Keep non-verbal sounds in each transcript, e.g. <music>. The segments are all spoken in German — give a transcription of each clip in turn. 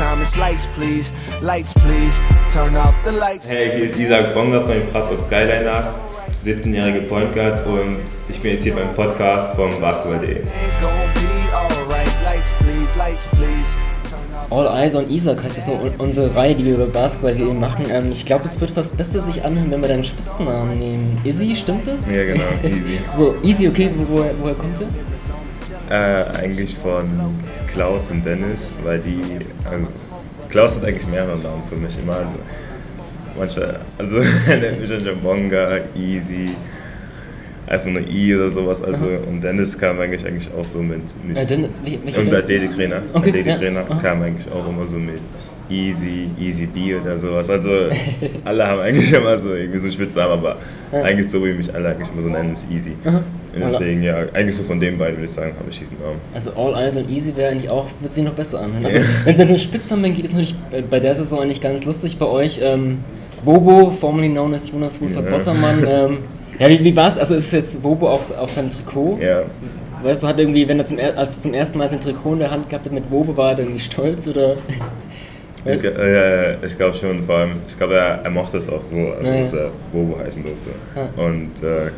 time it's lights, please. Lights, please. Turn off the lights. Hey, hier ist Isaac Bonga von den Frankfurt Skyliners, 17-jährige Point Guard und ich bin jetzt hier beim Podcast von Basketball.de. All Eyes on Isaac heißt das so un- unsere Reihe, die wir über Basketball machen. Ähm, ich glaube, es wird fast besser sich anhören, wenn wir deinen Spitznamen nehmen. Izzy, stimmt das? Ja, genau, easy. <laughs> Wo, easy, okay, wo, woher, woher kommt der? Äh, eigentlich von Klaus und Dennis, weil die. Also, Klaus hat eigentlich mehrere Namen für mich immer. Also, manchmal. Also, <laughs> er nennt mich dann Jambonga, Easy, einfach nur I oder sowas. Also, und Dennis kam eigentlich, eigentlich auch so mit. mit Äh, denn, wel- welcher unser? Athletiktrainer, Okay, Athletiktrainer ja, kam eigentlich auch immer so mit Easy, Easy B oder sowas. Also alle haben eigentlich immer so irgendwie so einen Spitznamen, aber eigentlich so wie mich alle eigentlich immer so nennen, ist Easy. Und deswegen ja, eigentlich so von den beiden würde ich sagen, habe ich diesen Namen. Also All Eyes on Easy wäre eigentlich auch, wird sich noch besser anhören. Also, wenn es um Spitznamen geht, ist natürlich bei- der Saison eigentlich ganz lustig bei euch. Ähm, Bobo, formerly known as Jonas Wolfert Ja. Bottermann. Ähm, ja, wie, wie war's? Also ist es jetzt Bobo auf, auf seinem Trikot? Ja, Weißt du, hat irgendwie, wenn er zum, als er zum ersten Mal sein Trikot in der Hand gehabt hat mit Bobo, war er irgendwie stolz oder? Ich, äh, ich glaube schon, vor allem, ich glaube, er, er mochte es auch so, also, dass er Bobo heißen durfte. Und äh,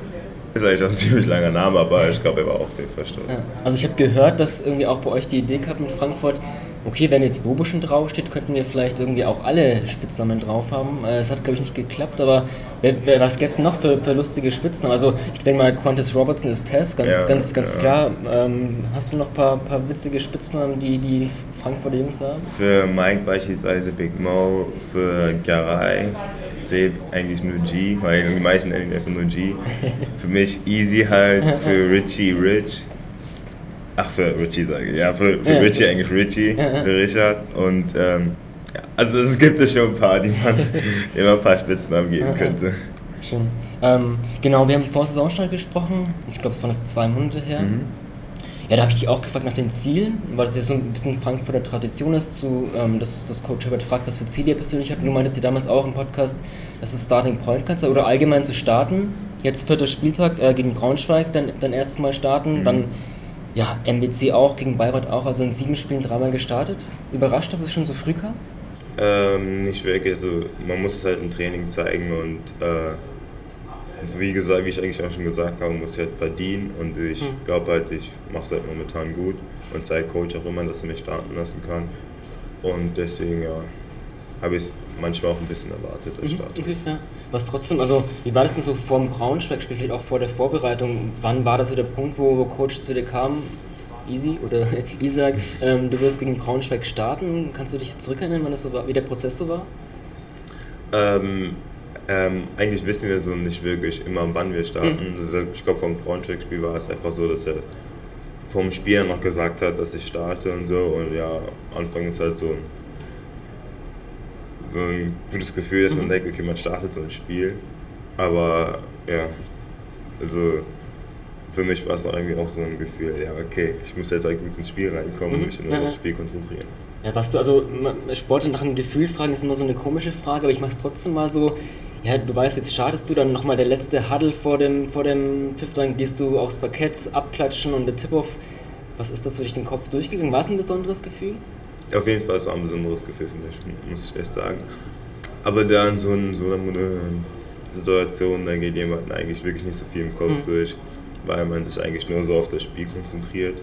ist eigentlich auch ein <laughs> ziemlich langer Name, aber ich glaube, er war auch stolz. Ja. Also ich habe gehört, dass irgendwie auch bei euch die Idee gab in Frankfurt, okay, wenn jetzt Bobo schon draufsteht, könnten wir vielleicht irgendwie auch alle Spitznamen drauf haben. Äh, Es hat, glaube ich, nicht geklappt, aber wer, wer, was gäbe es noch für, für lustige Spitznamen? Also ich denke mal, Qantas Robertson ist Tess, ganz, Ja, ganz, ganz ja. klar. Ähm, hast du noch ein paar, paar witzige Spitznamen, die die Frankfurter Jungs haben? Für Mike beispielsweise Big Mo, für Garay zählt eigentlich nur G, weil die meisten nennen einfach nur G. <laughs> Für mich Easy halt, für Richie Rich. Ach, für Richie sage ich, ja, für, für Ja. Richie eigentlich Richie, für Richard. Und ähm, ja, also es gibt es schon ein paar, die man, man ein paar Spitznamen geben könnte. Schön. Ähm, genau, wir haben vor Saisonstart gesprochen. Ich glaube, es waren das zwei Monate her. Ja, da habe ich dich auch gefragt nach den Zielen, weil das ja so ein bisschen Frankfurter Tradition ist, zu, ähm, dass, dass Coach Herbert fragt, was für Ziele ihr persönlich habt. Du meintest ja damals auch im Podcast, dass es Starting Point kannst oder allgemein zu starten. Jetzt vierter Spieltag äh, gegen Braunschweig, dann, dann erstes Mal starten, dann ja, MBC auch, gegen Bayreuth auch, also in sieben Spielen dreimal gestartet. Überrascht, dass es schon so früh kam? Ähm, nicht wirklich, also man muss es halt im Training zeigen und, äh, und wie gesagt, wie ich eigentlich auch schon gesagt habe, muss ich halt verdienen und ich glaube halt, ich mache es halt momentan gut und zeige Coach auch immer, dass er mich starten lassen kann und deswegen ja, habe ich es manchmal auch ein bisschen erwartet, das Start. Okay, ja. Was trotzdem, also wie war das denn so vor dem Braunschweig-Spiel, vielleicht auch vor der Vorbereitung? Wann war das so der Punkt, wo, Coach zu dir kam? Easy oder <laughs> Isaac, ähm, du wirst gegen Braunschweig starten. Kannst du dich zurückerinnern, wann das so war, wie der Prozess so war? Ähm, ähm, eigentlich wissen wir so nicht wirklich immer, wann wir starten. Also ich glaube, vom Braunschweig-Spiel war es einfach so, dass er vom Spiel noch gesagt hat, dass ich starte und so. Und ja, Anfang ist halt so ein, so ein gutes Gefühl, dass man denkt, okay, man startet so ein Spiel. Aber ja, also für mich war es auch irgendwie auch so ein Gefühl, ja, okay, ich muss jetzt halt gut ins Spiel reinkommen und mich nur Ja, aufs. Spiel konzentrieren. Ja, was du, also Sportler nach einem Gefühl fragen ist immer so eine komische Frage, aber ich mach's trotzdem mal so. Ja, du weißt, jetzt startest du dann nochmal der letzte Huddle vor dem, vor dem Pfiff, dann gehst du aufs Parkett, abklatschen und der Tip-Off. Was ist das so durch den Kopf durchgegangen? War es ein besonderes Gefühl? Auf jeden Fall, es war ein besonderes Gefühl für mich, muss ich echt sagen. Aber dann so, ein, so eine Situation, da geht jemand eigentlich wirklich nicht so viel im Kopf durch, weil man sich eigentlich nur so auf das Spiel konzentriert.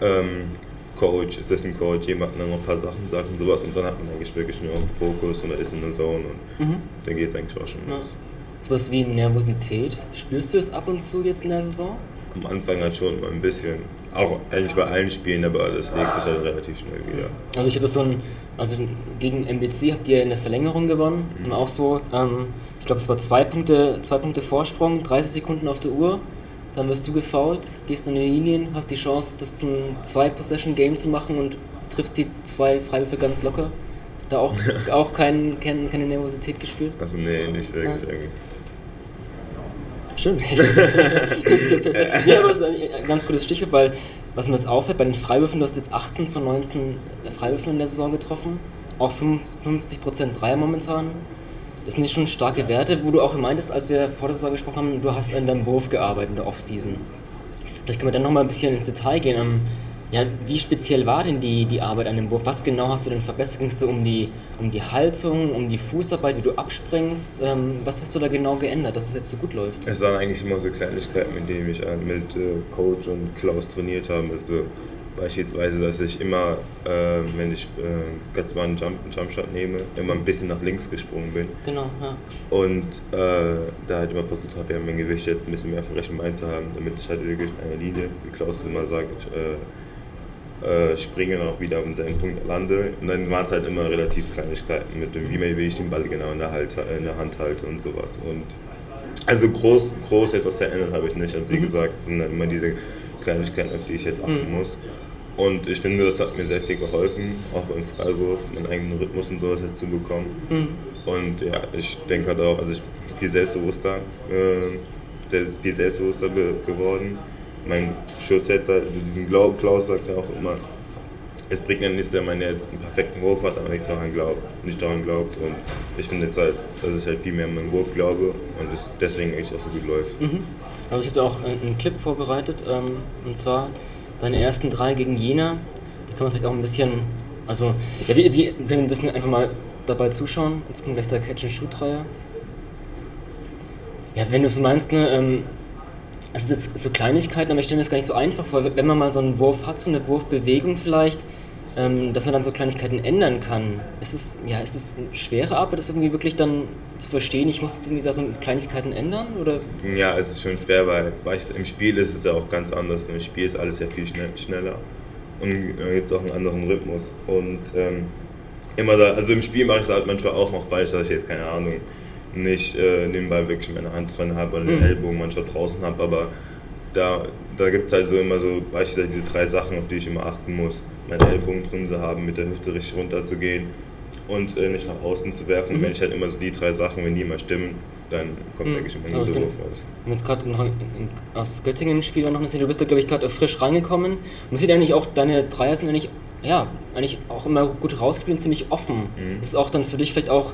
Ähm, Coach, Assistant Coach, jemand dann noch ein paar Sachen sagt und sowas und dann hat man eigentlich wirklich nur einen Fokus und er ist in der Zone und dann geht es eigentlich auch schon Ja. los. Sowas wie Nervosität. Spürst du es ab und zu jetzt in der Saison? Am Anfang halt schon mal ein bisschen, auch eigentlich bei allen Spielen, aber das legt sich halt relativ schnell wieder. Also ich habe so ein, also gegen MBC habt ihr in der Verlängerung gewonnen. Und auch so, ähm, ich glaube es war zwei Punkte, zwei Punkte Vorsprung, 30 Sekunden auf der Uhr. Dann wirst du gefoult, gehst an die Linien, hast die Chance, das zum Zwei-Possession-Game zu machen und triffst die zwei Freiwürfe ganz locker. Da auch, <laughs> auch kein, kein, keine Nervosität gespürt. Also nee, nicht wirklich Ja. eigentlich. Schön. <laughs> das ist perfekt. Aber es ist ein ganz gutes Stichwort, weil was mir jetzt auffällt, bei den Freiwürfen, du hast jetzt 18 von 19 Freiwürfen in der Saison getroffen, auch 55% Dreier momentan. Das sind nicht schon starke Werte, wo du auch meintest, als wir vor der Saison gesprochen haben, du hast an deinem Wurf gearbeitet in der Offseason. Vielleicht können wir dann nochmal ein bisschen ins Detail gehen. Ja, wie speziell war denn die, die Arbeit an dem Wurf? Was genau hast du denn verbessert? Ging es dir um die, um die Haltung, um die Fußarbeit, wie du abspringst? Ähm, was hast du da genau geändert, dass es jetzt so gut läuft? Es waren eigentlich immer so Kleinigkeiten, mit denen ich äh, mit äh, Coach und Klaus trainiert habe. Also beispielsweise, dass ich immer, äh, wenn ich äh, ganz mal einen Jump, einen Jumpshot nehme, immer ein bisschen nach links gesprungen bin. Genau, ja. Und äh, da halt immer versucht habe, ja, mein Gewicht jetzt ein bisschen mehr auf dem rechten Bein zu haben, damit ich halt wirklich in einer Linie, wie Klaus es immer sagt, äh, äh, springe und auch wieder auf denselben Punkt lande. Und dann waren es halt immer relativ Kleinigkeiten mit dem, wie, ich den Ball genau in der, halt, in der Hand halte und sowas. Und also groß, groß etwas verändert habe ich nicht. Also wie Mhm. gesagt, es sind dann immer diese Kleinigkeiten, auf die ich jetzt achten muss. Und ich finde, das hat mir sehr viel geholfen, auch beim Freiwurf, meinen eigenen Rhythmus und sowas jetzt zu bekommen. Mhm. Und ja, ich denke halt auch, also ich bin viel selbstbewusster, äh, viel selbstbewusster ge geworden. Mein Schuss jetzt halt, also diesen Glaub, Klaus sagt ja auch immer, es bringt ja nichts, wenn man jetzt einen perfekten Wurf hat, aber nicht daran glaubt, nicht daran glaubt. Und ich finde jetzt halt, dass ich halt viel mehr an meinen Wurf glaube und es deswegen eigentlich auch so gut läuft. Also ich hatte auch einen Clip vorbereitet, ähm, und zwar deine ersten drei gegen Jena. Die kann man vielleicht auch ein bisschen, also ja, wir, wir können ein bisschen einfach mal dabei zuschauen. Jetzt kommt gleich der Catch-and-Shoot-Dreier. Ja, wenn du es meinst, ne, ähm, es jetzt so Kleinigkeiten, aber ich stelle mir das gar nicht so einfach vor, wenn man mal so einen Wurf hat, so eine Wurfbewegung vielleicht, ähm, dass man dann so Kleinigkeiten ändern kann. Ist es, ja, ist es eine schwere Arbeit, das irgendwie wirklich dann zu verstehen, ich muss jetzt irgendwie so Kleinigkeiten ändern? Oder Ja, es ist schon schwer, weil weil im Spiel ist es ja auch ganz anders. Im Spiel ist alles ja viel schnell, schneller und jetzt auch einen anderen Rhythmus. Und ähm, immer da, also im Spiel mache ich es halt manchmal auch noch falsch, dass ich jetzt keine Ahnung nicht äh, nebenbei wirklich meine Hand drin habe oder den Ellbogen manchmal draußen habe, aber da, da gibt es halt so immer so beispielsweise diese drei Sachen, auf die ich immer achten muss. Meinen Ellbogen drin zu haben, mit der Hüfte richtig runter zu gehen und äh, nicht nach außen zu werfen. Und wenn ich halt immer so die drei Sachen, wenn die immer stimmen, dann kommt Mhm. eigentlich immer ein Also ich Wurf bin- raus. Wir haben jetzt gerade aus Göttingen ein Spieler noch eine Szene. Du bist da, glaube ich, gerade frisch reingekommen. Man sieht eigentlich auch, deine Dreier sind eigentlich, ja, eigentlich auch immer gut rausgespielt und ziemlich offen. Mhm. Ist auch dann für dich vielleicht auch,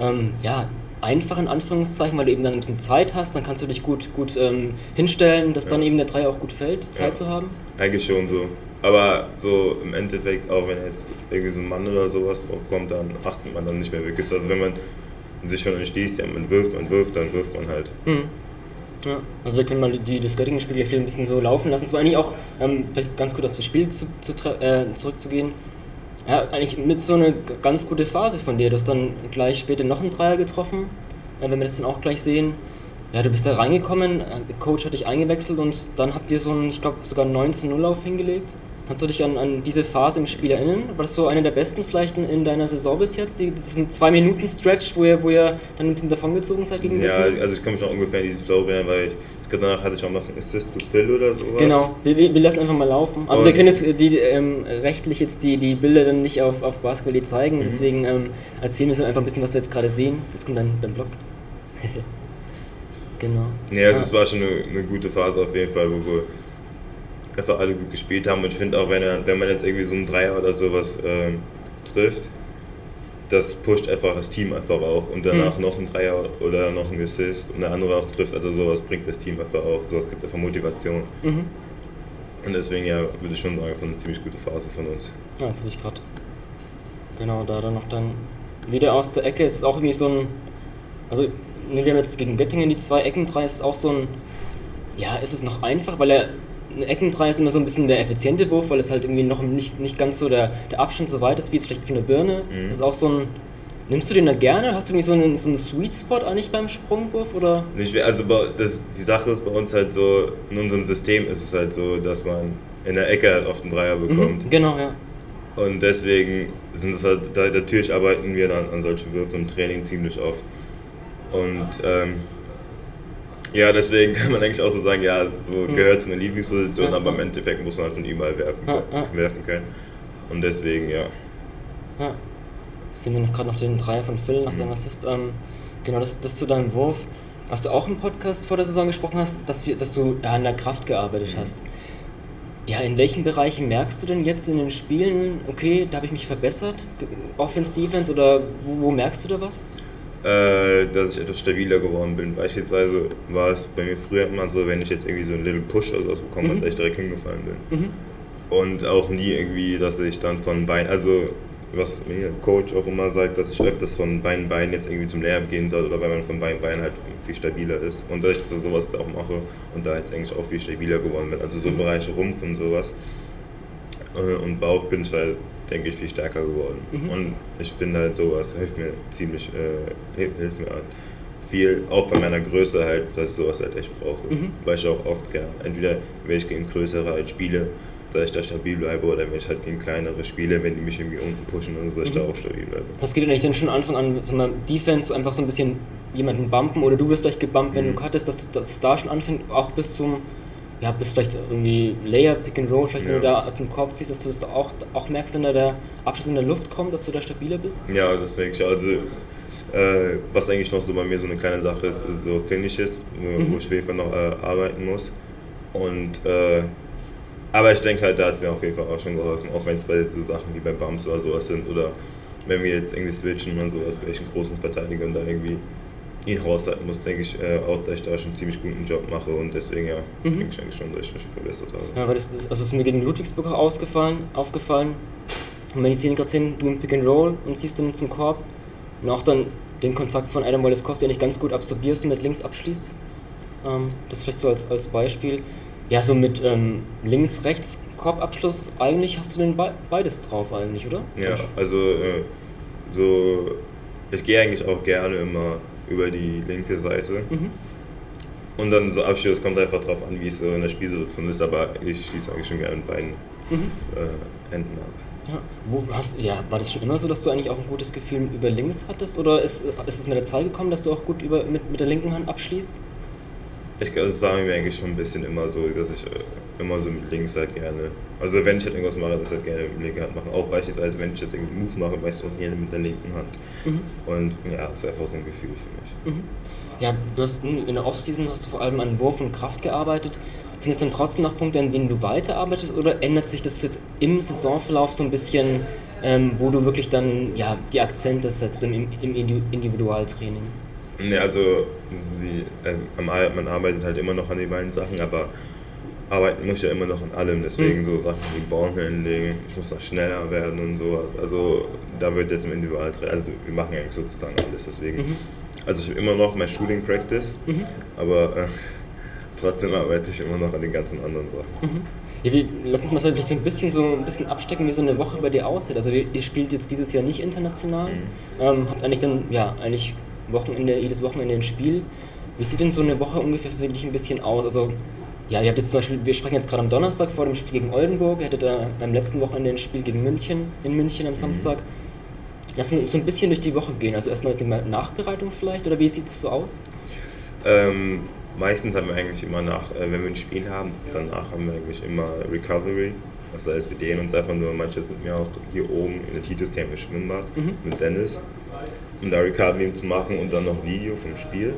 ähm, ja, einfach in Anführungszeichen, weil du eben dann ein bisschen Zeit hast, dann kannst du dich gut, gut ähm, hinstellen, dass dann Ja. eben der Dreier auch gut fällt, Zeit Ja. zu haben. Eigentlich schon so. Aber so im Endeffekt, auch wenn jetzt irgendwie so ein Mann oder sowas drauf kommt, dann achtet man dann nicht mehr wirklich. Also wenn man sich schon entschließt, ja, man wirft, man wirft, dann wirft man halt. Mhm. Ja, also wir können mal die, das Göttingen-Spiel ja viel ein bisschen so laufen lassen. Es war eigentlich auch, ähm, vielleicht ganz gut auf das Spiel zu, zu, äh, zurückzugehen. Ja, eigentlich mit so eine ganz gute Phase von dir. Du hast dann gleich später noch einen Dreier getroffen, wenn wir das dann auch gleich sehen. Ja, du bist da reingekommen, der Coach hat dich eingewechselt und dann habt ihr so einen, ich glaube, sogar einen 19-0-Lauf hingelegt. Kannst du dich an, an diese Phase im Spiel erinnern? War das so eine der besten vielleicht in, in deiner Saison bis jetzt? Die, das ist ein 2-Minuten-Stretch, wo ihr, wo ihr dann ein bisschen davongezogen seid gegen Ja, Göttingen? also ich kann mich noch ungefähr in diesen Flow erinnern, weil ich, ich glaube, danach hatte ich auch noch einen Assist zu Phil oder sowas. Genau, wir, wir wir lassen einfach mal laufen. Also wir Und- können jetzt die, ähm, rechtlich jetzt die, die Bilder dann nicht auf, auf Basketball zeigen, Mhm. deswegen ähm, erzählen wir so einfach ein bisschen, was wir jetzt gerade sehen. Jetzt kommt dein, dein Blog. <laughs> genau. Nee, also es war schon eine, eine gute Phase auf jeden Fall, wo wir einfach alle gut gespielt haben. Und ich finde auch, wenn, er, wenn man jetzt irgendwie so einen Dreier oder sowas ähm, trifft, das pusht einfach das Team einfach auch. Und danach noch ein Dreier oder noch ein Assist und der andere auch trifft. Also sowas bringt das Team einfach auch. Sowas gibt einfach Motivation. Mhm. Und deswegen ja, würde ich schon sagen, es war eine ziemlich gute Phase von uns. Ja, jetzt habe ich gerade. Genau, da dann noch dann wieder aus der Ecke. Es ist auch irgendwie so ein. Also, ne, wir haben jetzt gegen Göttingen die zwei Ecken drei. Es ist auch so ein. Ja, ist es noch einfach, weil er. Ein Eckendrei ist immer so ein bisschen der effiziente Wurf, weil es halt irgendwie noch nicht, nicht ganz so der, der Abstand so weit ist wie jetzt vielleicht für eine Birne. Mhm. Das ist auch so ein. Nimmst du den da gerne? Hast du irgendwie so einen, so einen Sweet Spot eigentlich beim Sprungwurf? Oder? Nicht, also das, die Sache ist bei uns halt so, in unserem System ist es halt so, dass man in der Ecke halt oft einen Dreier bekommt. Mhm, genau, ja. Und deswegen sind das halt, natürlich arbeiten wir dann an solchen Würfen im Training ziemlich oft. Und ähm, ja, deswegen kann man eigentlich auch so sagen, ja, so gehört zu meiner Lieblingsposition, aber im Endeffekt muss man halt von überall werfen, werfen können. Und deswegen, ja. Ja. Jetzt sehen wir noch gerade noch den Dreier von Phil nach dem Assist. Ähm, genau, das, das zu deinem Wurf. Hast du auch im Podcast vor der Saison gesprochen hast, dass, wir, dass du ja, an der Kraft gearbeitet hast. Ja, in welchen Bereichen merkst du denn jetzt in den Spielen, okay, da habe ich mich verbessert? Offense, Defense oder wo, wo merkst du da was? Äh, dass ich etwas stabiler geworden bin. Beispielsweise war es bei mir früher immer so, wenn ich jetzt irgendwie so einen Little Push oder sowas bekommen habe, dass ich direkt hingefallen bin. Und auch nie irgendwie, dass ich dann von Bein, also was mir Coach auch immer sagt, dass ich öfters von Bein Bein jetzt irgendwie zum Layup gehen soll oder weil man von Bein Bein halt viel stabiler ist. Und dass ich das sowas da auch mache und da jetzt eigentlich auch viel stabiler geworden bin. Also so im Bereich Rumpf und sowas äh, und Bauch bin ich halt, denke ich, viel stärker geworden. Mhm. Und ich finde halt sowas hilft mir ziemlich, äh, hilft, mir halt viel, auch bei meiner Größe halt, dass ich sowas halt echt brauche. Mhm. Weil ich auch oft gerne, entweder wenn ich gegen größere halt spiele, dass ich da stabil bleibe oder wenn ich halt gegen kleinere spiele, wenn die mich irgendwie unten pushen und so, dass ich da Mhm. auch stabil bleibe. Was geht denn eigentlich dann schon Anfang an, sag mal, Defense einfach so ein bisschen jemanden bumpen oder du wirst vielleicht gebumpt, wenn Mhm. du cuttest, dass das da schon anfängt, auch bis zum, ja, bis vielleicht irgendwie Layer, Pick and Roll, vielleicht wenn du Ja. da zum Korb ziehst, dass du das auch, auch merkst, wenn da der Abschluss in der Luft kommt, dass du da stabiler bist? Ja, das denke ich. Also, äh, was eigentlich noch so bei mir so eine kleine Sache ist, so Finishes, wo, Mhm. wo ich auf jeden Fall noch äh, arbeiten muss. Und, äh, aber ich denke halt, da hat es mir auf jeden Fall auch schon geholfen, auch wenn es bei so Sachen wie bei Bumps oder sowas sind oder wenn wir jetzt irgendwie switchen und sowas, einen großen Verteidiger und da irgendwie ihn raushalten muss, denke ich äh, auch, dass ich da schon einen ziemlich guten Job mache und deswegen ja, Mhm. denke ich eigentlich schon, dass ich mich verbessert habe. Ja, weil das, also es ist mir gegen Ludwigsburg auch ausgefallen, aufgefallen. Und wenn ich sehe gerade hin, du im Pick and Roll und ziehst dann zum Korb und auch dann den Kontakt von Adam Moleskowski nicht ganz gut absorbierst und mit links abschließt. Ähm, das vielleicht so als, als Beispiel. Ja, so mit ähm, links, rechts Korbabschluss, eigentlich hast du denn be beides drauf eigentlich, oder? Ja, also äh, so, ich gehe eigentlich auch gerne immer über die linke Seite. Mhm. Und dann so Abschluss kommt einfach drauf an, wie es so in der Spielsituation ist, aber ich schließe eigentlich schon gerne mit beiden Mhm. äh, Enden ab. Ja, wo hast, ja, war das schon immer so, dass du eigentlich auch ein gutes Gefühl über links hattest? Oder ist, ist es mit der Zeit gekommen, dass du auch gut über, mit, mit der linken Hand abschließt? Ich glaube, es war mir eigentlich schon ein bisschen immer so, dass ich äh, immer so mit links halt gerne, also wenn ich halt irgendwas mache, das halt gerne mit der linken Hand machen. Auch beispielsweise, wenn ich jetzt einen Move mache, mache ich es auch gerne mit der linken Hand. Mhm. Und ja, das ist einfach so ein Gefühl für mich. Mhm. Ja, du hast in der Offseason hast du vor allem an Wurf und Kraft gearbeitet. Sind es dann trotzdem noch Punkte, an denen du weiterarbeitest oder ändert sich das jetzt im Saisonverlauf so ein bisschen, ähm, wo du wirklich dann ja, die Akzente setzt im, im Indi- Individualtraining? Ne, also sie, äh, am Ar- man arbeitet halt immer noch an den beiden Sachen, aber arbeiten muss ja immer noch an allem. Deswegen Mhm. so Sachen wie Ballhandling, ich muss noch schneller werden und sowas. Also da wird jetzt im Individualtraining, also wir machen eigentlich sozusagen alles. Deswegen, Mhm. also ich habe immer noch mein Shooting Practice, Mhm. aber äh, <laughs> trotzdem arbeite ich immer noch an den ganzen anderen Sachen. Ja, wir, lass uns mal vielleicht so ein bisschen so ein bisschen abstecken, wie so eine Woche bei dir aussieht. Also ihr, ihr spielt jetzt dieses Jahr nicht international, ähm, habt eigentlich dann ja eigentlich Wochenende, jedes Wochenende ein Spiel. Wie sieht denn so eine Woche ungefähr für dich ein bisschen aus? Also ja, ihr habt jetzt zum Beispiel, wir sprechen jetzt gerade am Donnerstag vor dem Spiel gegen Oldenburg, ihr hattet da am letzten Wochenende ein Spiel gegen München, in München am Samstag. Lass uns so ein bisschen durch die Woche gehen. Also erstmal die Nachbereitung vielleicht, oder wie sieht es so aus? Ähm, meistens haben wir eigentlich immer nach, äh, wenn wir ein Spiel haben, danach haben wir eigentlich immer Recovery. Das heißt, wir dehnen uns einfach nur, manche sind mir auch hier oben in der Titus-Therme im Schwimmbad mit Dennis, um da Recovery zu machen und dann noch Video vom Spiel.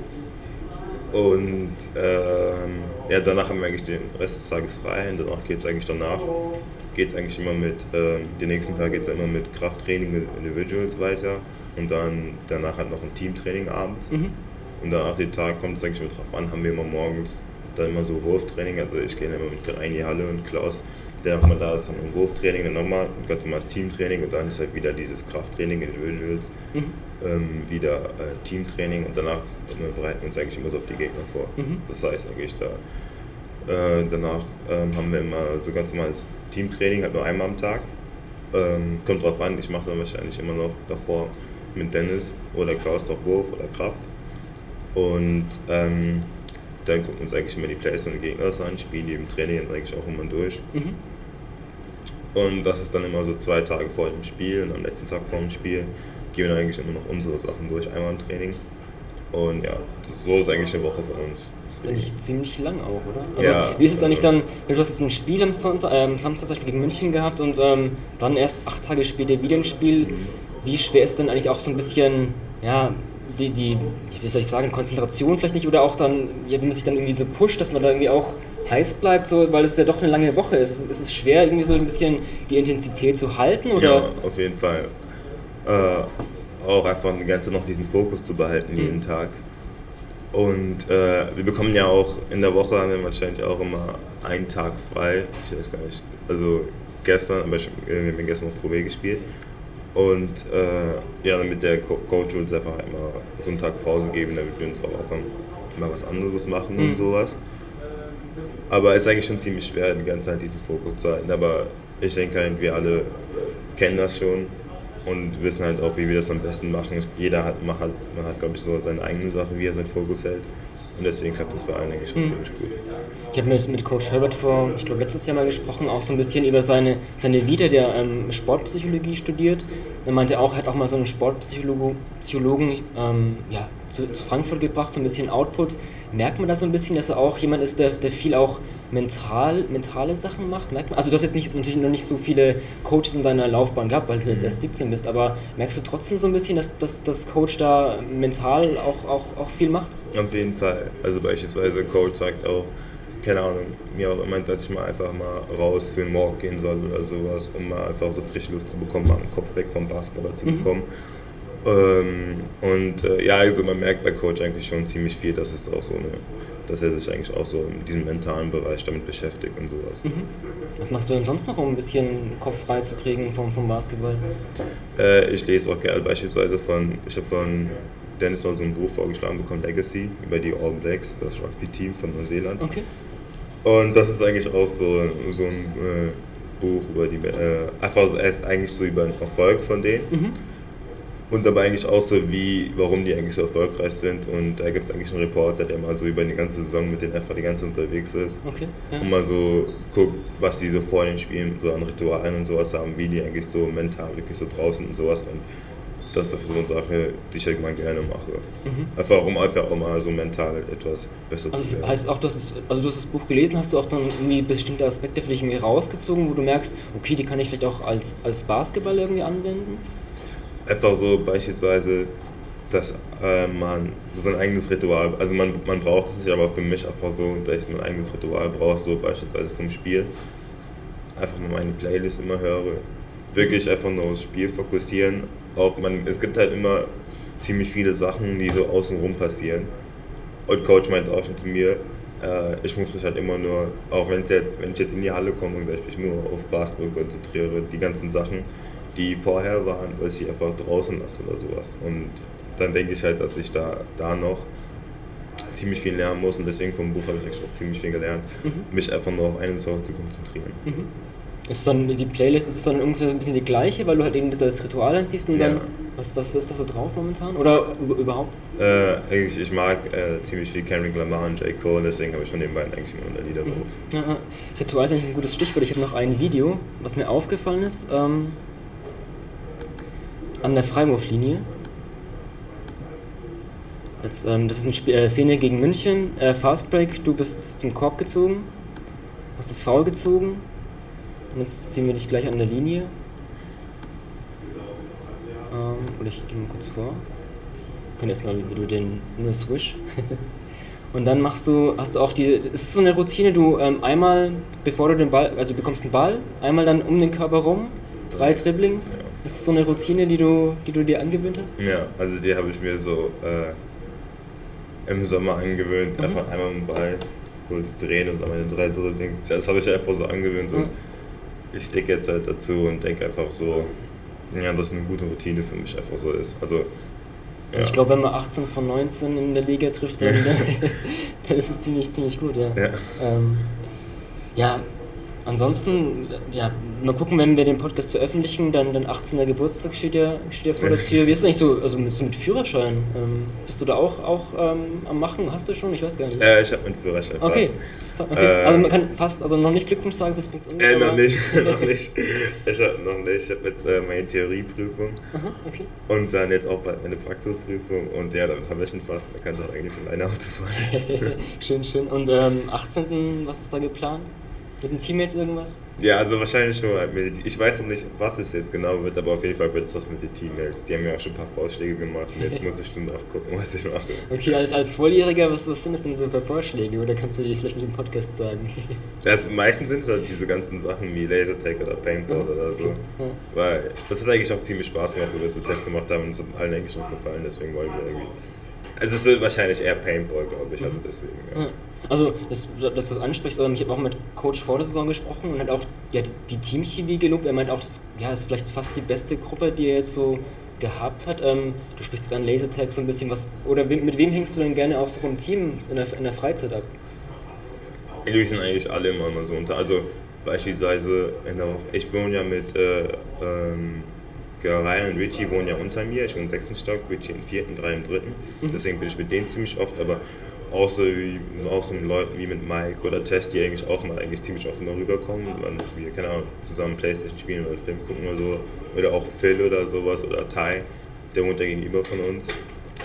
Und ähm, ja, danach haben wir eigentlich den Rest des Tages frei und danach geht es eigentlich danach. Geht es eigentlich immer mit, ähm, den nächsten Tag geht es immer mit Krafttraining mit Individuals weiter und dann danach halt noch ein Teamtraining abends. Mhm. Und danach den Tag kommt es eigentlich mit drauf an, haben wir immer morgens dann immer so Wurftraining. Also ich gehe dann immer mit Grein in die Halle und Klaus, der nochmal da ist, haben wir ein Wurftraining, dann nochmal ein ganz normales Teamtraining und dann ist halt wieder dieses Krafttraining, Individuals, Mhm. ähm, wieder äh, Teamtraining und danach äh, bereiten wir uns eigentlich immer so auf die Gegner vor. Mhm. Das heißt eigentlich da. Äh, danach ähm, haben wir immer so ganz normales Teamtraining, halt nur einmal am Tag. Ähm, kommt drauf an, ich mache dann wahrscheinlich immer noch davor mit Dennis oder Klaus noch Wurf oder Kraft. Und ähm, dann gucken wir uns eigentlich immer die Plays von den Gegnern an, spielen die im Training eigentlich auch immer durch. Mhm. Und das ist dann immer so zwei Tage vor dem Spiel und am letzten Tag vor dem Spiel gehen wir dann eigentlich immer noch unsere Sachen durch, einmal im Training. Und ja, das, so ist eigentlich eine Woche für uns. Das ist eigentlich ziemlich lang auch, oder? Also, Ja, wie ist es eigentlich dann, du hast jetzt ein Spiel am Sonntag, ähm, Samstag zum Beispiel gegen München gehabt und ähm, dann erst acht Tage später wieder ein Spiel. Wie schwer ist denn eigentlich auch so ein bisschen, ja, die, die wie soll ich sagen, Konzentration vielleicht nicht oder auch dann, ja, wenn man sich dann irgendwie so pusht, dass man da irgendwie auch heiß bleibt, so, weil es ja doch eine lange Woche ist. Ist es schwer, irgendwie so ein bisschen die Intensität zu halten? Oder? Ja, auf jeden Fall. Äh, auch einfach die ganze noch diesen Fokus zu behalten jeden Tag. Und äh, wir bekommen ja auch in der Woche haben wir wahrscheinlich auch immer einen Tag frei. Ich weiß gar nicht. Also gestern, aber ich, äh, wir haben gestern noch Pro B gespielt. Und äh, ja, damit der Co Coach uns einfach einmal so einen Tag Pause geben, damit wir uns auch einfach mal was anderes machen und Mhm. sowas. Aber es ist eigentlich schon ziemlich schwer, die ganze Zeit diesen Fokus zu halten. Aber ich denke halt, wir alle kennen das schon und wissen halt auch, wie wir das am besten machen. Jeder hat, man hat, man hat glaube ich, so seine eigene Sache, wie er seinen Fokus hält. Und deswegen klappt das bei allen eigentlich schon Mhm. ziemlich gut. Ich habe mit, mit Coach Herbert vor, ich glaube, letztes Jahr mal gesprochen, auch so ein bisschen über seine, seine Vita, der ähm, Sportpsychologie studiert. Er meinte auch, er hat auch mal so einen Sportpsychologen Psychologen, ähm, ja, zu, zu Frankfurt gebracht, so ein bisschen Output. Merkt man da so ein bisschen, dass er auch jemand ist, der, der viel auch mental, mentale Sachen macht? Merkt man? Also du hast jetzt nicht, natürlich noch nicht so viele Coaches in deiner Laufbahn gehabt, weil du jetzt erst 17 bist, aber merkst du trotzdem so ein bisschen, dass, dass das Coach da mental auch, auch, auch viel macht? Auf jeden Fall. Also beispielsweise Coach sagt auch, keine Ahnung, mir auch immer, dass ich mal einfach mal raus für einen Walk gehen soll oder sowas, um mal einfach so frische Luft zu bekommen, mal den Kopf weg vom Basketball zu bekommen. Ähm, und äh, ja, also man merkt bei Coach eigentlich schon ziemlich viel, dass es auch so eine, dass er sich eigentlich auch so in diesem mentalen Bereich damit beschäftigt und sowas. Was machst du denn sonst noch, um ein bisschen Kopf frei zu kriegen vom, vom Basketball? Äh, ich lese auch gerne beispielsweise von, ich habe von Dennis mal so ein Buch vorgeschlagen bekommen, Legacy, über die All Blacks, das Rugby-Team von Neuseeland. Okay. Und das ist eigentlich auch so, so ein äh, Buch über die, äh, einfach so, erst eigentlich so über den Erfolg von denen. Mhm. Und dabei eigentlich auch so, wie, warum die eigentlich so erfolgreich sind. Und da gibt es eigentlich einen Reporter, der mal so über die ganze Saison mit denen einfach die ganze Zeit unterwegs ist. Okay. Ja. Und mal so guckt, was sie so vor den Spielen so an Ritualen und sowas haben, wie die eigentlich so mental wirklich so draußen und sowas. Und das ist so eine Sache, die ich halt mal gerne mache. Einfach um einfach auch mal so mental etwas besser zu Mhm. Also werden. das heißt auch, dass es, also du hast das Buch gelesen, hast du auch dann irgendwie bestimmte Aspekte für dich irgendwie rausgezogen, wo du merkst, okay, die kann ich vielleicht auch als, als Basketball irgendwie anwenden? Einfach so beispielsweise, dass äh, man so sein eigenes Ritual, also man, man braucht es nicht, aber für mich einfach so, dass ich mein eigenes Ritual brauche, so beispielsweise vom Spiel. Einfach mal meine Playlist immer höre. Wirklich einfach nur aufs Spiel fokussieren. Auch man, es gibt halt immer ziemlich viele Sachen, die so außenrum passieren. Und Coach meint auch schon zu mir, äh, ich muss mich halt immer nur, auch wenn jetzt, wenn ich jetzt in die Halle komme und ich mich nur auf Basketball konzentriere, die ganzen Sachen, die vorher waren, dass ich einfach draußen lasse oder sowas. Und dann denke ich halt, dass ich da, da noch ziemlich viel lernen muss und deswegen vom Buch habe ich eigentlich auch ziemlich viel gelernt, mich einfach nur auf eine Sache zu konzentrieren. Ist dann die Playlist, ist es dann ungefähr ein bisschen die gleiche, weil du halt eben das als Ritual anziehst und dann, Ja. was, was ist da so drauf momentan? Oder über- überhaupt? Äh, eigentlich, ich mag äh, ziemlich viel Kendrick Lamar und J. Cole, deswegen habe ich von den beiden eigentlich immer unter Lieder. Ja, ja. Ritual ist eigentlich ein gutes Stichwort. Ich habe noch ein Video, was mir aufgefallen ist, ähm, an der Freiwurflinie. Jetzt, ähm, das ist eine Sp äh, Szene gegen München. Äh, Fastbreak, du bist zum Korb gezogen, hast das Foul gezogen. Und jetzt sehen wir dich gleich an der Linie. Ähm, oder ich gehe mal kurz vor. Wir können erstmal wieder den nur Swish. <laughs> Und dann machst du, hast du auch die, es ist so eine Routine, du ähm, einmal, bevor du den Ball, also du bekommst einen Ball, einmal dann um den Körper rum, drei Dribblings. Ist das so eine Routine, die du, die du dir angewöhnt hast? Ja, also die habe ich mir so äh, im Sommer angewöhnt, einfach einmal dem Ball kurz drehen und dann meine drei Dribblings. Das habe ich einfach so angewöhnt. So. Mhm. Ich stecke jetzt halt dazu und denke einfach so, ja, dass eine gute Routine für mich einfach so ist. Also, ja. Ich glaube, wenn man 18 von 19 in der Liga trifft, dann, <laughs> <laughs> dann ist es ziemlich, ziemlich gut, ja. Ja. Ähm, ja, ansonsten, ja, mal gucken, wenn wir den Podcast veröffentlichen, dann dein 18. Geburtstag steht ja, steht ja vor der Tür. Wie ist es eigentlich so, also mit, so mit Führerschein? Ähm, bist du da auch, auch ähm, am Machen? Hast du schon? Ich weiß gar nicht. Äh, ich habe meinen Führerschein fast. okay. okay. Äh, also man kann fast, also noch nicht Glückwunsch sagen, sonst bringt's Äh, noch nicht, <laughs> noch nicht. Ich habe noch nicht. Ich habe jetzt äh, meine Theorieprüfung Aha, okay. und dann jetzt auch bald meine Praxisprüfung und ja, damit habe ich ihn fast. Da kann ich auch eigentlich alleine Auto fahren. <laughs> schön, schön. Und ähm, 18. was ist da geplant? Mit den Teammates irgendwas? Ja, also wahrscheinlich schon. halt Ich weiß noch nicht, was es jetzt genau wird, aber auf jeden Fall wird es das mit den Teammates. Die haben mir auch schon ein paar Vorschläge gemacht und jetzt <laughs> muss ich schon nachgucken, was ich mache. Okay, als, als Volljähriger, was, was sind das denn so für Vorschläge? Oder kannst du die vielleicht nicht im Podcast sagen? <laughs> Das, meistens sind es halt diese ganzen Sachen wie Lasertag oder Paintball oder so. Ja. Weil das hat eigentlich auch ziemlich Spaß gemacht, wo wir das mit Test gemacht haben und es hat allen eigentlich auch gefallen, deswegen wollen wir irgendwie Also es wird wahrscheinlich eher Paintball, glaube ich, also deswegen. Ja. Ja. Also, das, das was du ansprichst, ähm, ich habe auch mit Coach vor der Saison gesprochen und hat auch ja, die Teamchemie gelobt. Er meint auch, das ja, ist vielleicht fast die beste Gruppe, die er jetzt so gehabt hat. Ähm, du sprichst an Lasertag so ein bisschen was. Oder we mit wem hängst du denn gerne auch so vom Team in der, in der Freizeit ab? Die sind eigentlich alle immer mal so unter. Also beispielsweise, in der Woche, ich wohne ja mit äh, ähm, Ryan und Richie wohnen ja unter mir. Ich wohne im sechsten Stock, Richie im vierten, drei im dritten. Deswegen bin ich mit denen ziemlich oft, aber auch so, auch so mit Leuten wie mit Mike oder Tess, die eigentlich auch mal eigentlich ziemlich oft immer rüberkommen, wenn wir, keine Ahnung, zusammen Playstation spielen oder einen Film gucken oder so. Oder auch Phil oder sowas oder Ty, der wohnt ja gegenüber von uns.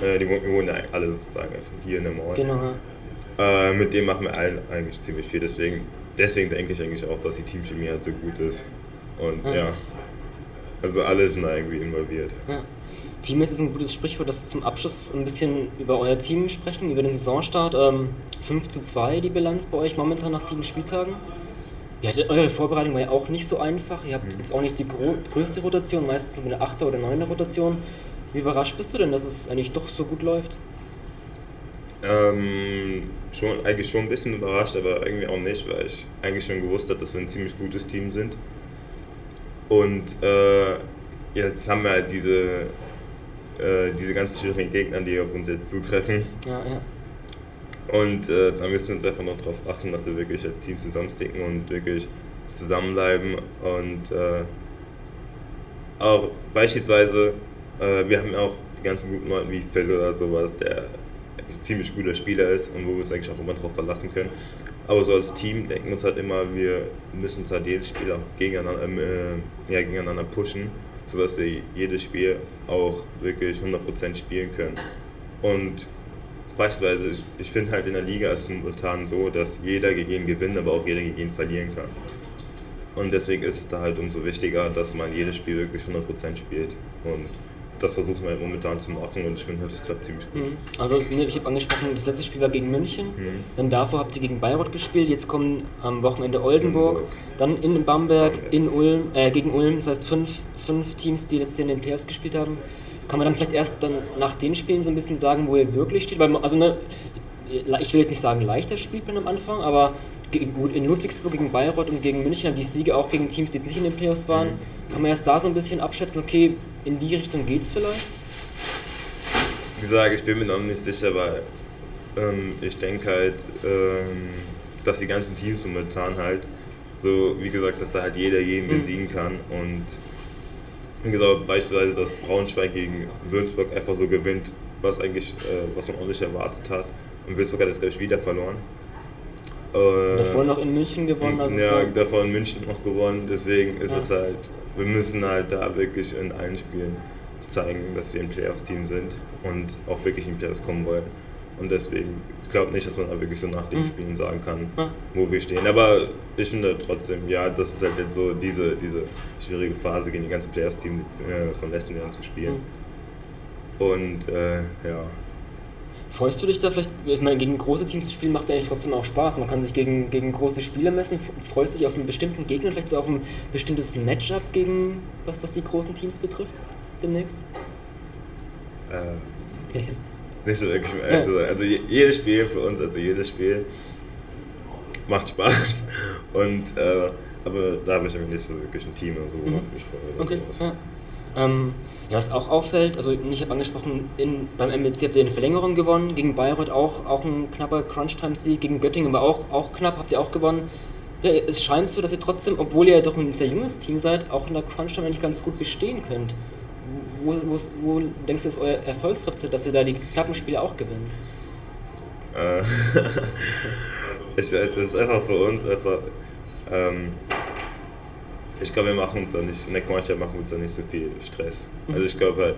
Äh, die wohnen, wir wohnen ja alle sozusagen einfach hier in der Mall. Genau. Äh, mit dem machen wir allen eigentlich ziemlich viel. Deswegen, deswegen denke ich eigentlich auch, dass die Teamchemie halt so gut ist. Und Ja. ja, also alle sind da irgendwie involviert. Ja. Teammates ist ein gutes Sprichwort, dass zum Abschluss ein bisschen über euer Team sprechen, über den Saisonstart. Ähm, 5 zu 2 die Bilanz bei euch momentan nach sieben Spieltagen. Ja, eure Vorbereitung war ja auch nicht so einfach. Ihr habt jetzt auch nicht die größte Rotation, meistens so eine 8er oder 9er Rotation. Wie überrascht bist du denn, dass es eigentlich doch so gut läuft? Ähm, schon, eigentlich schon ein bisschen überrascht, aber irgendwie auch nicht, weil ich eigentlich schon gewusst habe, dass wir ein ziemlich gutes Team sind. Und äh, jetzt haben wir halt diese, äh, diese ganz schwierigen Gegner, die auf uns jetzt zutreffen. Ja, ja. Und äh, da müssen wir uns einfach noch darauf achten, dass wir wirklich als Team zusammensticken und wirklich zusammenbleiben. Und äh, auch beispielsweise, äh, wir haben ja auch die ganzen guten Leute wie Phil oder sowas, der ziemlich guter Spieler ist und wo wir uns eigentlich auch immer darauf verlassen können. Aber so als Team denken wir uns halt immer, wir müssen uns halt jedes Spiel auch gegeneinander, ähm, äh, ja, gegeneinander pushen, sodass wir jedes Spiel auch wirklich 100% spielen können. Und beispielsweise, ich, ich finde halt in der Liga ist es momentan so, dass jeder gegen jeden gewinnt, aber auch jeder gegen jeden verlieren kann. Und deswegen ist es da halt umso wichtiger, dass man jedes Spiel wirklich 100% spielt. Und das versuchen wir momentan zu machen und ich finde halt, das klappt ziemlich gut. Mhm. Also, ne, ich habe angesprochen, das letzte Spiel war gegen München. Dann davor habt ihr gegen Bayreuth gespielt. Jetzt kommen am Wochenende Oldenburg. Oldenburg. Dann in Bamberg, Bamberg. in Ulm, äh, gegen Ulm. Das heißt, fünf, fünf Teams, die letztes Jahr in den Playoffs gespielt haben. Kann man dann vielleicht erst dann nach den Spielen so ein bisschen sagen, wo ihr wirklich steht? Weil, man- also, ne, ich will jetzt nicht sagen, leichter Spielplan am Anfang, aber gut, in Ludwigsburg gegen Bayreuth und gegen München, die Siege auch gegen Teams, die jetzt nicht in den Playoffs waren, kann man erst da so ein bisschen abschätzen, okay, in die Richtung geht's vielleicht? Wie gesagt, ich bin mir noch nicht sicher, weil ähm, ich denke halt, ähm, dass die ganzen Teams momentan halt, so wie gesagt, dass da halt jeder jeden besiegen kann und wie gesagt, beispielsweise, dass Braunschweig gegen Würzburg einfach so gewinnt, was eigentlich, äh, was man auch nicht erwartet hat. Und Würzburg hat jetzt, glaube ich, wieder verloren. Äh, Davor noch in München gewonnen, also ja, so- davor in München noch gewonnen, deswegen ist Ja. es halt, wir müssen halt da wirklich in allen Spielen zeigen, dass wir ein Playoffs-Team sind und auch wirklich in die Playoffs kommen wollen. Und deswegen, ich glaube nicht, dass man da wirklich so nach den Mhm. Spielen sagen kann, Ja. wo wir stehen. Aber ich finde trotzdem, ja, das ist halt jetzt so diese, diese schwierige Phase, gegen die ganzen Playoffs-Teams äh, von letzten Jahren zu spielen. Mhm. Und äh, ja, Freust du dich da vielleicht, ich meine, gegen große Teams zu spielen macht ja eigentlich trotzdem auch Spaß. Man kann sich gegen, gegen große Spieler messen. Freust du dich auf einen bestimmten Gegner, vielleicht so auf ein bestimmtes Matchup gegen, was, was die großen Teams betrifft, demnächst? äh, <laughs> Nicht so wirklich. Also je- jedes Spiel für uns, also jedes Spiel macht Spaß. Und äh, aber da habe ich aber nicht so wirklich ein Team oder so, worauf ich mich freue. Okay. Ja. Ähm, ja, was auch auffällt, also ich habe angesprochen, in, beim MBC habt ihr eine Verlängerung gewonnen, gegen Bayreuth auch, auch ein knapper Crunch-Time-Sieg, gegen Göttingen aber auch, auch knapp, habt ihr auch gewonnen. Ja, es scheint so, dass ihr trotzdem, obwohl ihr doch ein sehr junges Team seid, auch in der Crunch-Time eigentlich ganz gut bestehen könnt. Wo, wo, wo denkst du, ist euer Erfolgsrezept, dass ihr da die knappen Spiele auch gewinnt? Äh, <laughs> ich weiß, das ist einfach für uns einfach. Ähm, ich glaube, wir machen uns da nicht, in der Mannschaft machen wir uns da nicht so viel Stress. Also ich glaube halt,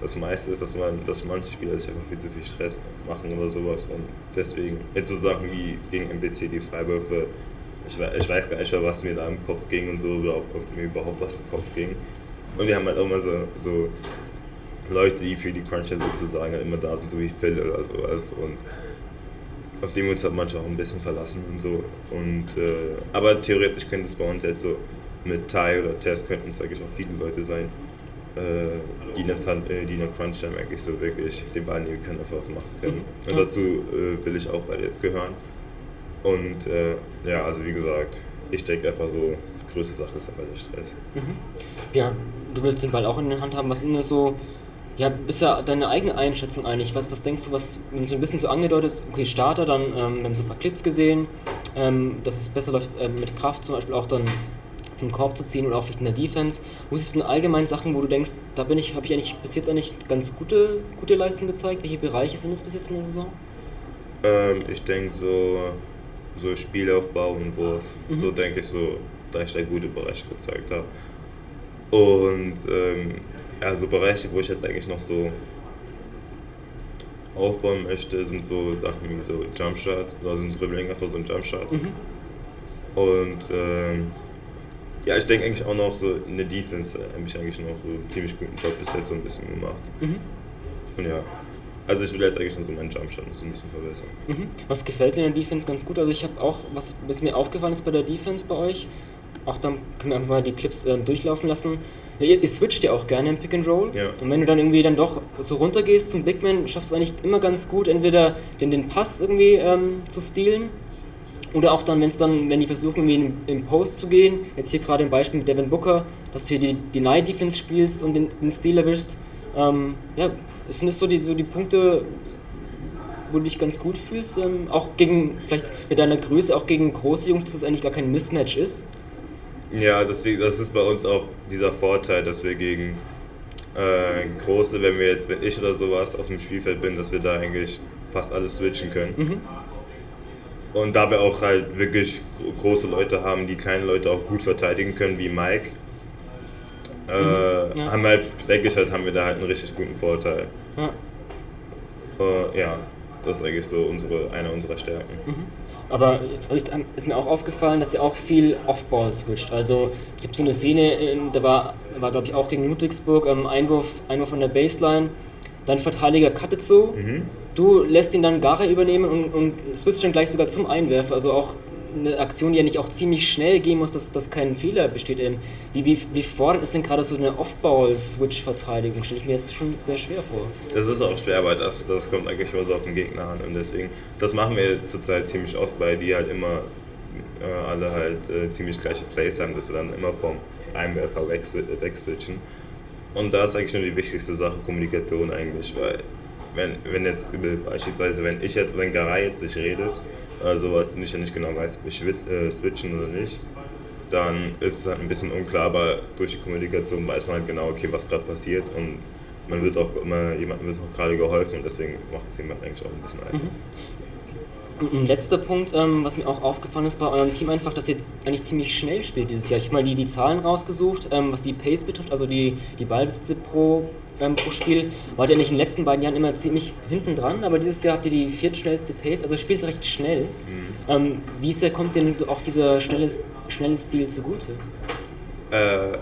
das meiste ist, dass man, dass manche Spieler sich einfach viel zu viel Stress machen oder sowas. Und deswegen, jetzt so Sachen wie gegen MBC die Freiwürfe, ich, ich weiß gar nicht mehr, was mir da im Kopf ging und so, oder ob, mir überhaupt was im Kopf ging. Und wir haben halt auch immer so, so Leute, die für die Cruncher sozusagen halt immer da sind, so wie Phil oder sowas. Und auf den wir uns halt manchmal auch ein bisschen verlassen und so. Und, äh, aber theoretisch könnte es bei uns jetzt so mit Ty oder Tess könnten es eigentlich auch viele Leute sein, äh, die in der, äh, die in der Crunch Time eigentlich so wirklich den Ball nehmen können, einfach was machen können. Mhm. Und dazu äh, will ich auch beide jetzt gehören. Und äh, ja, also wie gesagt, ich denke einfach so, größte Sache ist einfach der Stress. Ja, du willst den Ball auch in der Hand haben. Was sind das so, ja, bist ja deine eigene Einschätzung eigentlich? Was, was denkst du, was, wenn du so ein bisschen so angedeutet, okay, Starter, dann, ähm, wir haben so ein paar Clips gesehen, ähm, dass es besser läuft ähm, mit Kraft zum Beispiel auch dann zum Korb zu ziehen oder auch vielleicht in der Defense. Wo siehst du denn allgemein Sachen, wo du denkst, da bin ich, habe ich eigentlich bis jetzt eigentlich ganz gute, gute Leistung gezeigt? Welche Bereiche sind es bis jetzt in der Saison? Ähm, ich denke so, so Spielaufbau und Wurf, so denke ich so, da ich da gute Bereiche gezeigt habe. Und ähm, ja, so Bereiche, wo ich jetzt eigentlich noch so aufbauen möchte, sind so Sachen wie so Jumpshot, also ein Dribbling, einfach so ein Jumpshot. Und ähm, ja, ich denke eigentlich auch noch so in der Defense äh, habe ich eigentlich noch so einen ziemlich guten Job bis jetzt so ein bisschen gemacht. Und ja, also ich will jetzt eigentlich nur so meinen Jumpshot noch so ein bisschen verbessern. Mhm. Was gefällt dir in der Defense ganz gut? Also ich habe auch, was, was mir aufgefallen ist bei der Defense bei euch, auch dann können wir einfach mal die Clips ähm, durchlaufen lassen. Ja, ihr, ihr switcht ja auch gerne im Pick and Roll. Ja. Und wenn du dann irgendwie dann doch so runtergehst zum Big Man, schaffst du es eigentlich immer ganz gut, entweder den, den Pass irgendwie ähm, zu stealen oder auch dann, wenn es dann, wenn die versuchen, irgendwie im Post zu gehen, jetzt hier gerade im Beispiel mit Devin Booker, dass du hier die Deny Defense spielst und den, den Steal erwischst. Ähm, ja, sind das so die, so die Punkte, wo du dich ganz gut fühlst, ähm, auch gegen, vielleicht mit deiner Größe, auch gegen große Jungs, dass das eigentlich gar kein Mismatch ist. Ja, deswegen, das ist bei uns auch dieser Vorteil, dass wir gegen äh, große, wenn wir jetzt, wenn ich oder sowas auf dem Spielfeld bin, dass wir da eigentlich fast alles switchen können. Und da wir auch halt wirklich gro- große Leute haben, die kleine Leute auch gut verteidigen können, wie Mike, äh, Ja. haben wir halt, denke ich halt, haben wir da halt einen richtig guten Vorteil. Ja. Äh, ja, das ist eigentlich so unsere, eine unserer Stärken. Aber also ist, ist mir auch aufgefallen, dass er auch viel Off-Ball switcht. Also ich habe so eine Szene, in, da war, war glaube ich auch gegen Ludwigsburg, ähm, Einwurf, Einwurf von der Baseline, dann Verteidiger cuttet so, du lässt ihn dann Gara übernehmen und, und switcht dann gleich sogar zum Einwerfer. Also auch eine Aktion, die ja nicht auch ziemlich schnell gehen muss, dass, dass kein Fehler besteht. Ähm, Wie, wie, wie fordernd ist denn gerade so eine Off-Ball-Switch-Verteidigung? Stelle ich mir jetzt schon sehr schwer vor. Das ist auch schwer, weil das, das kommt eigentlich immer so auf den Gegner an. Und deswegen, das machen wir zurzeit ziemlich oft, weil die halt immer äh, alle halt äh, ziemlich gleiche Plays haben, dass wir dann immer vom Einwerfer wegswi- wegswitchen. Und da ist eigentlich nur die wichtigste Sache Kommunikation eigentlich, weil wenn, wenn jetzt beispielsweise, wenn ich jetzt, wenn Garay jetzt nicht redet, oder sowas, und ich ja nicht genau weiß, ob schwit- äh, switchen oder nicht, dann ist es halt ein bisschen unklar, aber durch die Kommunikation weiß man halt genau, okay, was gerade passiert und man wird auch immer, jemandem wird auch gerade geholfen und deswegen macht es jemand eigentlich auch ein bisschen einfacher. Und Ein letzter Punkt, ähm, was mir auch aufgefallen ist bei eurem Team einfach, dass ihr eigentlich ziemlich schnell spielt dieses Jahr. Ich habe mal die, die Zahlen rausgesucht, ähm, was die Pace betrifft, also die, die Ballbesitze pro, ähm, pro Spiel. Wart ihr nicht in den letzten beiden Jahren immer ziemlich hinten dran, aber dieses Jahr habt ihr die viertschnellste Pace, also spielt recht schnell. Ähm, wie sehr kommt denn so auch dieser schnelle, schnelle Stil zugute? Äh,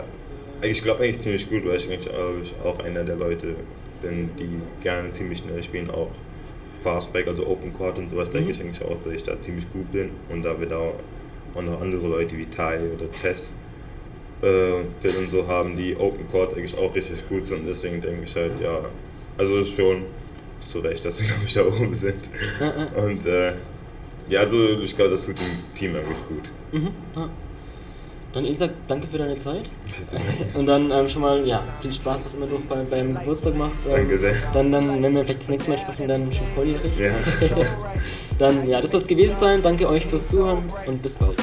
ich glaube eigentlich ziemlich gut, weil ich eigentlich auch- auch einer der Leute bin, die gerne ziemlich schnell spielen, auch Fastback, also Open Court und sowas, denke ich eigentlich auch, dass ich da ziemlich gut bin. Und da wir da auch noch andere Leute wie Tai oder Tess äh, Phil und so haben, die Open Court eigentlich auch richtig gut sind. Deswegen denke ich halt, ja, also ist schon zu Recht, dass wir, <laughs> glaube ich, da oben sind. Und äh, ja, also ich glaube, das tut dem Team eigentlich gut. Dann Isaac, danke für deine Zeit. <laughs> Und dann ähm, schon mal, ja, viel Spaß, was immer du auch bei, beim Geburtstag machst. Ähm, Danke sehr. Dann, dann, wenn wir vielleicht das nächste Mal sprechen, dann schon volljährig. Ja. <laughs> Dann, ja, das soll es gewesen sein. Danke euch fürs Zuhören und bis bald.